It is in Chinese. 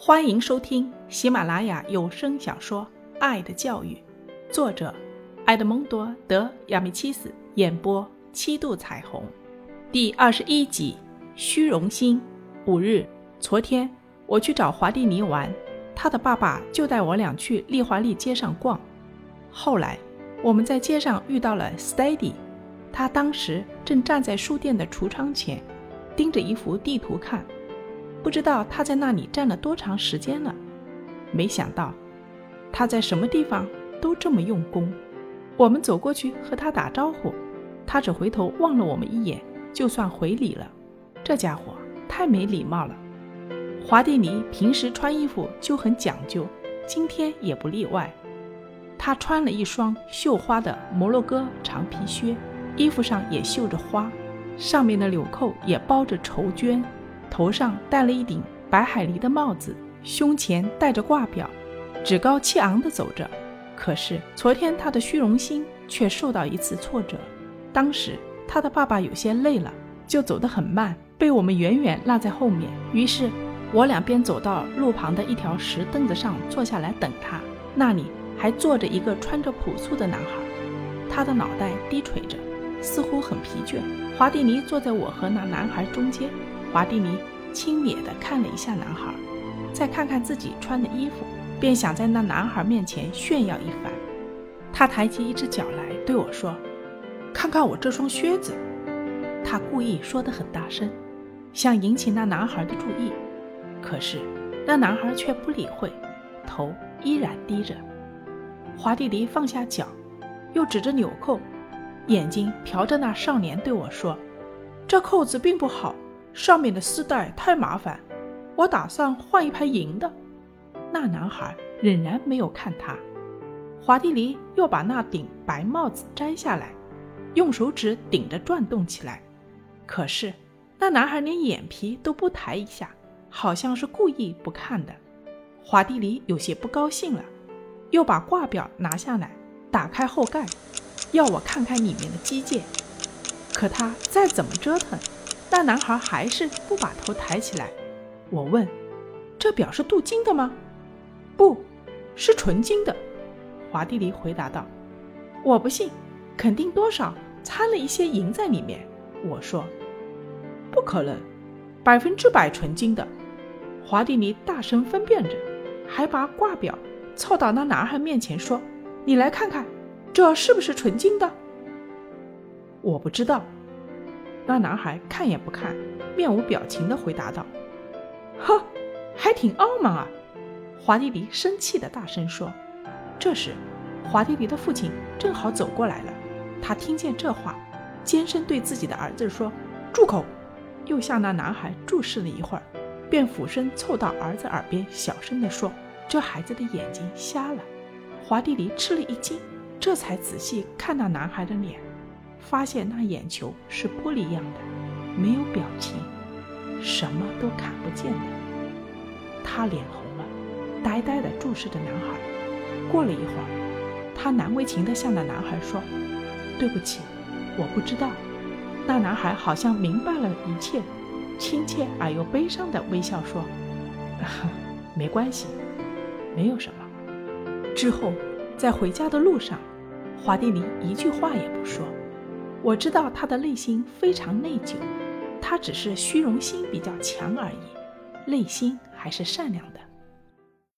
欢迎收听喜马拉雅有声小说《爱的教育》，作者埃德蒙多·德亚米契斯，演播七度彩虹，第二十一集。虚荣心。五日，昨天我去找华蒂尼玩，他的爸爸就带我俩去利华利街上逛。后来，我们在街上遇到了 Steady，他当时正站在书店的橱窗前，盯着一幅地图看。不知道他在那里站了多长时间了，没想到他在什么地方都这么用功。我们走过去和他打招呼，他只回头望了我们一眼，就算回礼了。这家伙太没礼貌了。华蒂尼平时穿衣服就很讲究，今天也不例外。他穿了一双绣花的摩洛哥长皮靴，衣服上也绣着花，上面的纽扣也包着绸绢。头上戴了一顶白海狸的帽子，胸前戴着挂表，趾高气昂地走着。可是昨天他的虚荣心却受到一次挫折。当时他的爸爸有些累了，就走得很慢，被我们远远落在后面。于是我两边走到路旁的一条石凳子上坐下来等他。那里还坐着一个穿着朴素的男孩，他的脑袋低垂着，似乎很疲倦。华蒂尼坐在我和那男孩中间。华蒂尼轻蔑地看了一下男孩，再看看自己穿的衣服，便想在那男孩面前炫耀一番。他抬起一只脚来对我说：“看看我这双靴子。”他故意说得很大声，想引起那男孩的注意。可是那男孩却不理会，头依然低着。华蒂尼放下脚，又指着纽扣，眼睛瞟着那少年对我说：“这扣子并不好。”上面的丝带太麻烦，我打算换一排银的。那男孩仍然没有看他。华蒂尼又把那顶白帽子摘下来，用手指顶着转动起来。可是那男孩连眼皮都不抬一下，好像是故意不看的。华蒂尼有些不高兴了，又把挂表拿下来，打开后盖，要我看看里面的机件。可他再怎么折腾。那男孩还是不把头抬起来。我问：“这表是镀金的吗？”“不是纯金的。”华蒂尼回答道。“我不信，肯定多少掺了一些银在里面。”我说。“不可能，百分之百纯金的。”华蒂尼大声分辨着，还把挂表凑到那男孩面前说：“你来看看，这是不是纯金的？”我不知道。那男孩看也不看，面无表情地回答道：“呵，还挺傲慢啊！”华蒂尼生气地大声说。这时，华蒂尼的父亲正好走过来了。他听见这话，尖声对自己的儿子说：“住口！”又向那男孩注视了一会儿，便俯身凑到儿子耳边，小声地说：“这孩子的眼睛瞎了。”华蒂尼吃了一惊，这才仔细看那男孩的脸。发现那眼球是玻璃样的，没有表情，什么都看不见的。他脸红了，呆呆地注视着男孩。过了一会儿，他难为情地向那男孩说：“对不起，我不知道。”那男孩好像明白了一切，亲切而又悲伤地微笑说：“没关系，没有什么。”之后，在回家的路上，华蒂尼一句话也不说。我知道他的内心非常内疚，他只是虚荣心比较强而已，内心还是善良的。